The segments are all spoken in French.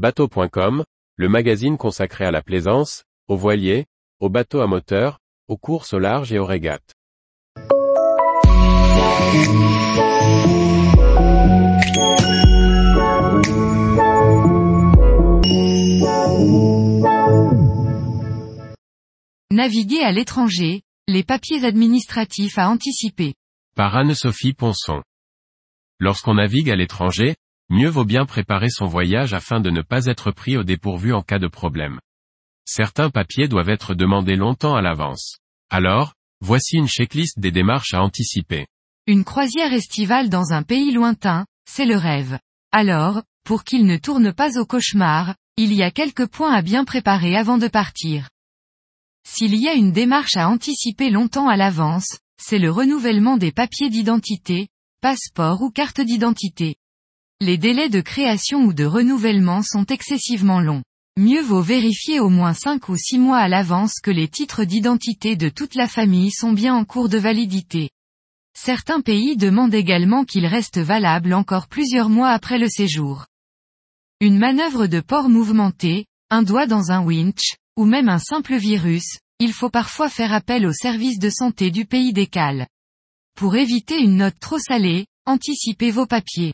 Bateau.com, le magazine consacré à la plaisance, aux voiliers, aux bateaux à moteur, aux courses au large et aux régates. Naviguer à l'étranger, les papiers administratifs à anticiper. Par Anne-Sophie Ponson. Lorsqu'on navigue à l'étranger, mieux vaut bien préparer son voyage afin de ne pas être pris au dépourvu en cas de problème. Certains papiers doivent être demandés longtemps à l'avance. Alors, voici une checklist des démarches à anticiper. Une croisière estivale dans un pays lointain, c'est le rêve. Alors, pour qu'il ne tourne pas au cauchemar, il y a quelques points à bien préparer avant de partir. S'il y a une démarche à anticiper longtemps à l'avance, c'est le renouvellement des papiers d'identité, passeport ou carte d'identité. Les délais de création ou de renouvellement sont excessivement longs. Mieux vaut vérifier au moins 5 ou 6 mois à l'avance que les titres d'identité de toute la famille sont bien en cours de validité. Certains pays demandent également qu'ils restent valables encore plusieurs mois après le séjour. Une manœuvre de port mouvementé, un doigt dans un winch, ou même un simple virus, il faut parfois faire appel au service de santé du pays d'écale. Pour éviter une note trop salée, anticipez vos papiers.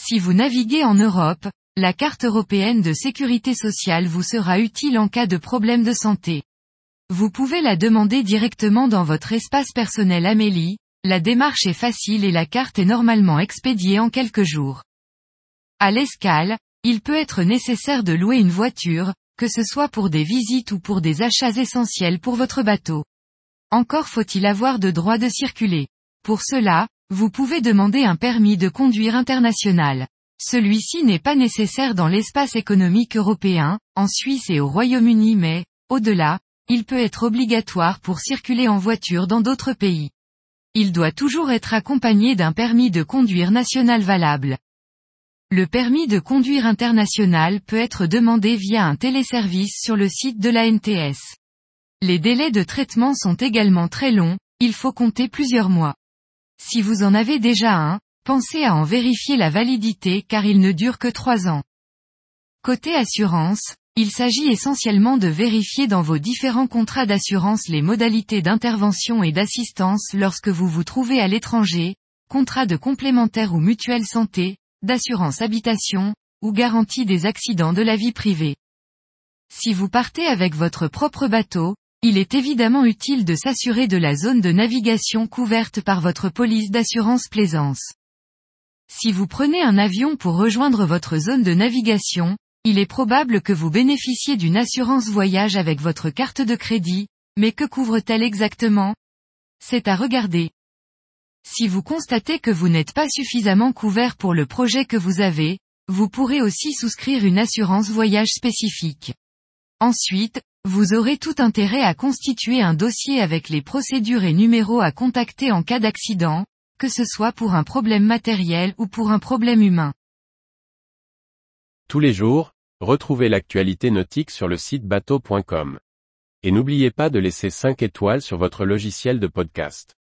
Si vous naviguez en Europe, la carte européenne de sécurité sociale vous sera utile en cas de problème de santé. Vous pouvez la demander directement dans votre espace personnel Amélie, la démarche est facile et la carte est normalement expédiée en quelques jours. À l'escale, il peut être nécessaire de louer une voiture, que ce soit pour des visites ou pour des achats essentiels pour votre bateau. Encore faut-il avoir de droit de circuler. Pour cela, vous pouvez demander un permis de conduire international. Celui-ci n'est pas nécessaire dans l'espace économique européen, en Suisse et au Royaume-Uni mais, au-delà, il peut être obligatoire pour circuler en voiture dans d'autres pays. Il doit toujours être accompagné d'un permis de conduire national valable. Le permis de conduire international peut être demandé via un téléservice sur le site de la NTS. Les délais de traitement sont également très longs, il faut compter plusieurs mois. Si vous en avez déjà un, pensez à en vérifier la validité car il ne dure que trois ans. Côté assurance, il s'agit essentiellement de vérifier dans vos différents contrats d'assurance les modalités d'intervention et d'assistance lorsque vous vous trouvez à l'étranger, contrat de complémentaire ou mutuelle santé, d'assurance habitation, ou garantie des accidents de la vie privée. Si vous partez avec votre propre bateau, il est évidemment utile de s'assurer de la zone de navigation couverte par votre police d'assurance plaisance. Si vous prenez un avion pour rejoindre votre zone de navigation, il est probable que vous bénéficiez d'une assurance voyage avec votre carte de crédit, mais que couvre-t-elle exactement? C'est à regarder. Si vous constatez que vous n'êtes pas suffisamment couvert pour le projet que vous avez, vous pourrez aussi souscrire une assurance voyage spécifique. Ensuite, vous aurez tout intérêt à constituer un dossier avec les procédures et numéros à contacter en cas d'accident, que ce soit pour un problème matériel ou pour un problème humain. Tous les jours, retrouvez l'actualité nautique sur le site bateau.com. Et n'oubliez pas de laisser 5 étoiles sur votre logiciel de podcast.